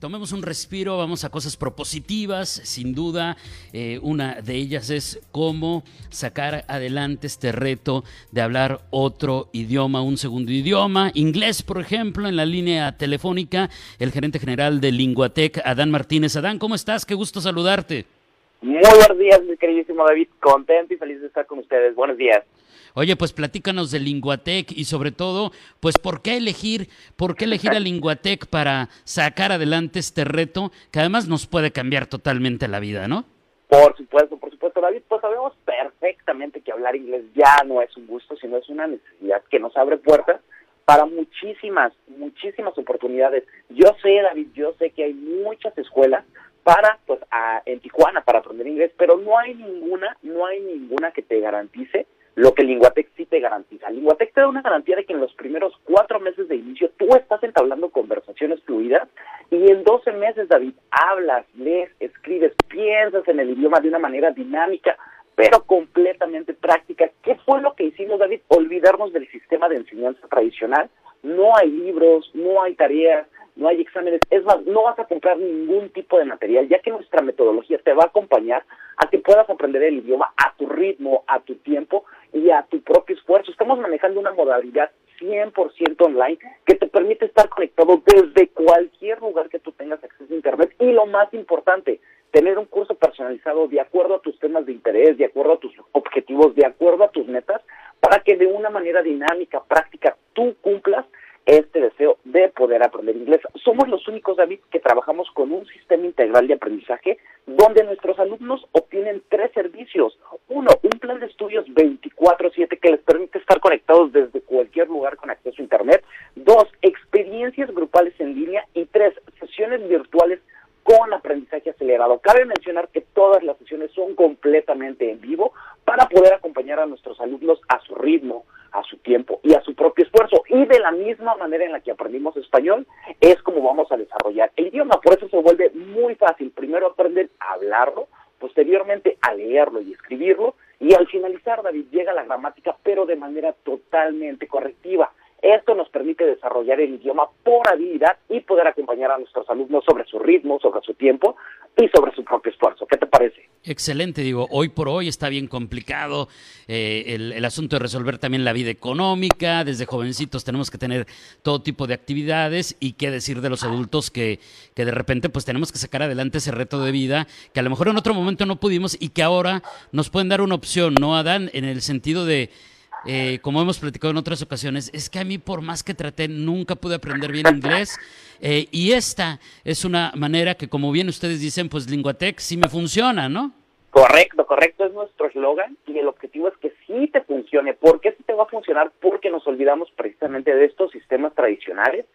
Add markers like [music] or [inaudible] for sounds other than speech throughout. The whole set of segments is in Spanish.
Tomemos un respiro, vamos a cosas propositivas, sin duda. eh, una de ellas es cómo sacar adelante este reto de hablar otro idioma, un segundo idioma, inglés, por ejemplo, en la línea telefónica, el gerente general de Linguatec, Adán Martínez. Adán, ¿cómo estás? Qué gusto saludarte. Muy buenos días, mi queridísimo David. Contento y feliz de estar con ustedes. Buenos días. Oye, pues platícanos de Linguatec y sobre todo, pues por qué elegir, por qué elegir a Linguatec para sacar adelante este reto que además nos puede cambiar totalmente la vida, ¿no? Por supuesto, por supuesto, David. Pues sabemos perfectamente que hablar inglés ya no es un gusto, sino es una necesidad que nos abre puertas para muchísimas, muchísimas oportunidades. Yo sé, David, yo sé que hay muchas escuelas para, pues, a, en Tijuana para aprender inglés, pero no hay ninguna, no hay ninguna que te garantice lo que Linguatec sí te garantiza. Linguatec te da una garantía de que en los primeros cuatro meses de inicio tú estás entablando conversaciones fluidas y en 12 meses, David, hablas, lees, escribes, piensas en el idioma de una manera dinámica, pero completamente práctica. ¿Qué fue lo que hicimos, David? Olvidarnos del sistema de enseñanza tradicional. No hay libros, no hay tareas, no hay exámenes. Es más, no vas a comprar ningún tipo de material, ya que nuestra metodología te va a acompañar a que puedas aprender el idioma a tu ritmo, a tu tiempo y a tu propio esfuerzo. Estamos manejando una modalidad 100% online que te permite estar conectado desde cualquier lugar que tú tengas acceso a Internet y lo más importante, tener un curso personalizado de acuerdo a tus temas de interés, de acuerdo a tus objetivos, de acuerdo a tus metas, para que de una manera dinámica, práctica, tú cumplas este deseo de poder aprender inglés. Somos los únicos, David, que trabajamos con un sistema integral de aprendizaje donde nuestros alumnos obtienen tres servicios. Uno, un plan de estudios 24/7 que les permite estar conectados desde cualquier lugar con acceso a Internet. Dos, experiencias grupales en línea. Y tres, sesiones virtuales con aprendizaje acelerado. Cabe mencionar que todas las sesiones son completamente en vivo para poder acompañar a nuestros alumnos a su ritmo, a su tiempo y a su propio esfuerzo. Y de la misma manera en la que aprendimos español es como vamos a desarrollar el idioma. Por eso se vuelve muy fácil. Primero aprender a hablarlo, posteriormente a leerlo y escribirlo. Y al finalizar, David, llega la gramática, pero de manera totalmente correctiva. Esto nos permite desarrollar el idioma por habilidad y poder acompañar a nuestros alumnos sobre su ritmo, sobre su tiempo y sobre su propio esfuerzo. ¿Qué te parece? Excelente, digo, hoy por hoy está bien complicado eh, el, el, asunto de resolver también la vida económica, desde jovencitos tenemos que tener todo tipo de actividades y qué decir de los adultos que, que de repente pues tenemos que sacar adelante ese reto de vida que a lo mejor en otro momento no pudimos y que ahora nos pueden dar una opción, ¿no, Adán? En el sentido de eh, como hemos platicado en otras ocasiones, es que a mí por más que traté nunca pude aprender bien inglés eh, y esta es una manera que como bien ustedes dicen, pues Linguatec sí me funciona, ¿no? Correcto, correcto, es nuestro eslogan y el objetivo es que sí te funcione. ¿Por qué sí te va a funcionar? Porque nos olvidamos precisamente de estos sistemas tradicionales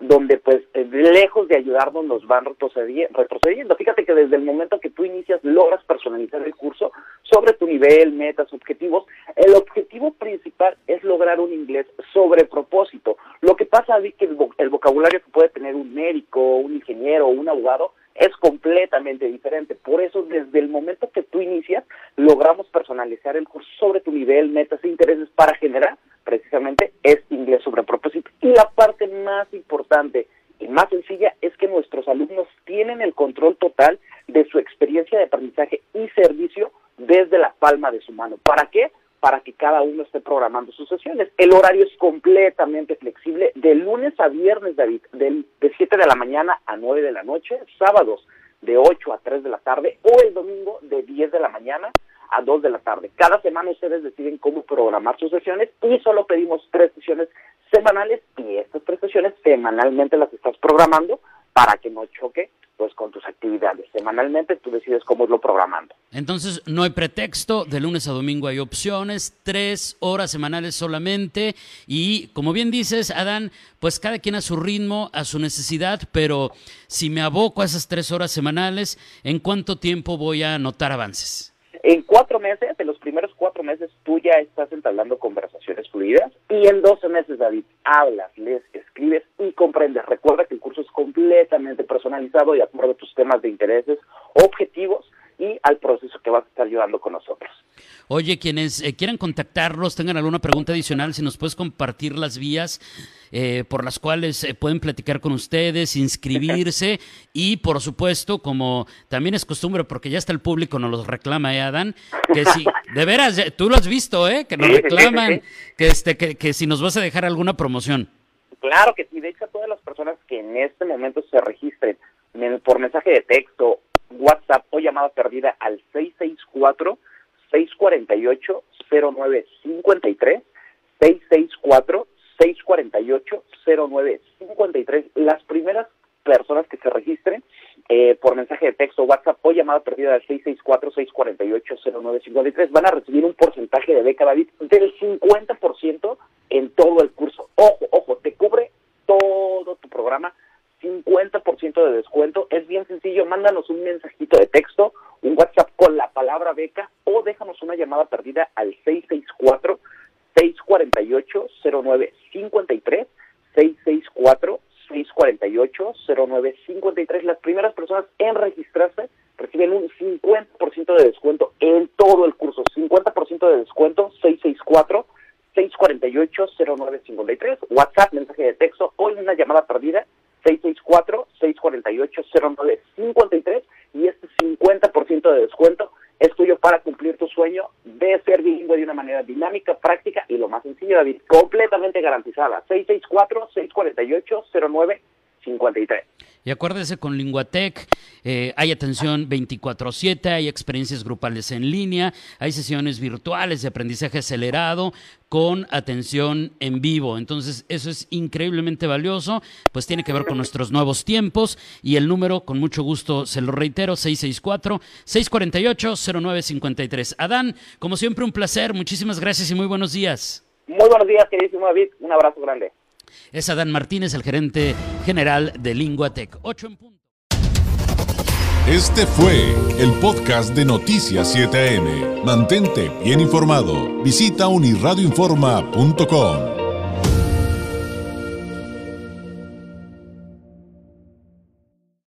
donde pues lejos de ayudarnos nos van retrocediendo. Fíjate que desde el momento que tú inicias logras personalizar el curso sobre tu nivel, metas, objetivos. El objetivo principal es lograr un inglés sobre propósito. Lo que pasa es que el, vocabulario que puede tener un médico, un ingeniero un abogado es completamente diferente. Por eso, desde el momento que tú inicias, logramos personalizar el curso sobre tu nivel, metas e intereses para generar precisamente este inglés sobre propósito. Y la parte más importante y más sencilla es que nuestros alumnos tienen el control total de su experiencia de aprendizaje y servicio desde la palma de su mano. ¿Para qué? Para que cada uno esté programando sus sesiones. El horario es completamente flexible, de lunes a viernes, David, de, de 7 de la mañana a 9 de la noche, sábados de 8 a 3 de la tarde o el domingo de 10 de la mañana a 2 de la tarde. Cada semana ustedes deciden cómo programar sus sesiones y solo pedimos tres sesiones semanales y estas tres sesiones semanalmente las estás programando para que no choque pues con tus actividades. Semanalmente tú decides cómo irlo programando. Entonces no hay pretexto, de lunes a domingo hay opciones, tres horas semanales solamente y como bien dices, Adán, pues cada quien a su ritmo, a su necesidad, pero si me aboco a esas tres horas semanales, ¿en cuánto tiempo voy a notar avances? En cuatro meses, en los primeros cuatro meses, tú ya estás entablando conversaciones fluidas y en 12 meses, David, hablas, lees, escribes y comprendes. Recuerda que el curso es completamente personalizado y acuerdo a tus temas de intereses, objetivos y al proceso que vas a estar llevando con nosotros. Oye, quienes eh, quieran contactarlos, tengan alguna pregunta adicional, si nos puedes compartir las vías eh, por las cuales eh, pueden platicar con ustedes, inscribirse [laughs] y, por supuesto, como también es costumbre, porque ya está el público, nos los reclama, ¿eh, Adán? Que si, de veras, tú lo has visto, ¿eh? Que nos reclaman, que, este, que, que si nos vas a dejar alguna promoción. Claro que sí, de hecho, a todas las personas que en este momento se registren por mensaje de texto, WhatsApp o llamada perdida al 664 648-0953, 664-648-0953. Las primeras personas que se registren eh, por mensaje de texto, WhatsApp o llamada perdida al 664-648-0953 van a recibir un porcentaje de beca, David, del 50% en todo el curso. Ojo, ojo, te cubre todo tu programa 50% de descuento. Es bien sencillo, mándanos mensajito de texto, un WhatsApp con la palabra beca o déjanos una llamada perdida al 664 648 0953 664 648 0953 Las primeras personas en registrarse reciben un 50% de descuento en todo el curso. 50% de descuento 664 648 0953 WhatsApp, mensaje de texto o una llamada perdida 664-648-0953 y este 50% de descuento es tuyo para cumplir tu sueño de ser bilingüe de una manera dinámica, práctica y lo más sencillo, David, completamente garantizada. 664-648-0953. Y acuérdese con Linguatec, eh, hay atención 24/7, hay experiencias grupales en línea, hay sesiones virtuales de aprendizaje acelerado con atención en vivo. Entonces, eso es increíblemente valioso, pues tiene que ver con nuestros nuevos tiempos y el número, con mucho gusto, se lo reitero, 664-648-0953. Adán, como siempre, un placer, muchísimas gracias y muy buenos días. Muy buenos días, queridísimo David, un abrazo grande. Es Adán Martínez, el gerente general de Linguatec. 8 en punto. Este fue el podcast de Noticias 7am. Mantente bien informado. Visita unirradioinforma.com.